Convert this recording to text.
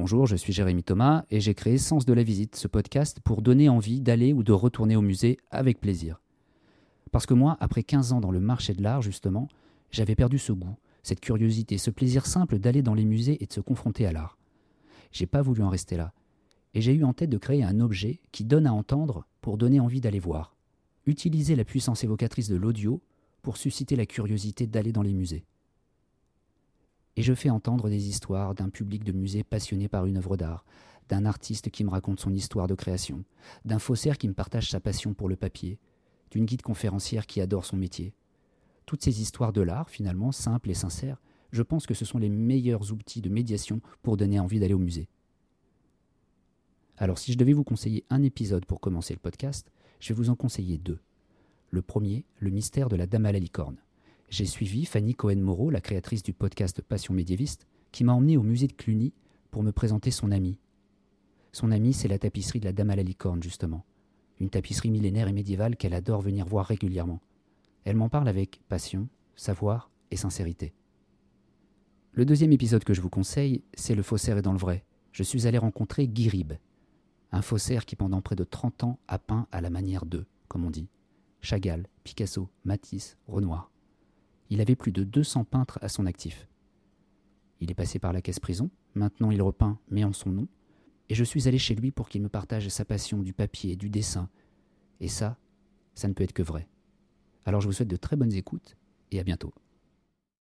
Bonjour, je suis Jérémy Thomas et j'ai créé Sens de la visite, ce podcast pour donner envie d'aller ou de retourner au musée avec plaisir. Parce que moi, après 15 ans dans le marché de l'art, justement, j'avais perdu ce goût, cette curiosité, ce plaisir simple d'aller dans les musées et de se confronter à l'art. J'ai pas voulu en rester là. Et j'ai eu en tête de créer un objet qui donne à entendre pour donner envie d'aller voir. Utiliser la puissance évocatrice de l'audio pour susciter la curiosité d'aller dans les musées. Et je fais entendre des histoires d'un public de musée passionné par une œuvre d'art, d'un artiste qui me raconte son histoire de création, d'un faussaire qui me partage sa passion pour le papier, d'une guide conférencière qui adore son métier. Toutes ces histoires de l'art, finalement, simples et sincères, je pense que ce sont les meilleurs outils de médiation pour donner envie d'aller au musée. Alors si je devais vous conseiller un épisode pour commencer le podcast, je vais vous en conseiller deux. Le premier, le mystère de la Dame à la licorne. J'ai suivi Fanny Cohen-Moreau, la créatrice du podcast Passion médiéviste, qui m'a emmené au musée de Cluny pour me présenter son amie. Son amie, c'est la tapisserie de la Dame à la licorne, justement. Une tapisserie millénaire et médiévale qu'elle adore venir voir régulièrement. Elle m'en parle avec passion, savoir et sincérité. Le deuxième épisode que je vous conseille, c'est Le faussaire est dans le vrai. Je suis allé rencontrer Guy Rib, un faussaire qui pendant près de 30 ans a peint à la manière d'eux, comme on dit. Chagall, Picasso, Matisse, Renoir. Il avait plus de 200 peintres à son actif. Il est passé par la caisse prison, maintenant il repeint, mais en son nom, et je suis allé chez lui pour qu'il me partage sa passion du papier, du dessin. Et ça, ça ne peut être que vrai. Alors je vous souhaite de très bonnes écoutes, et à bientôt.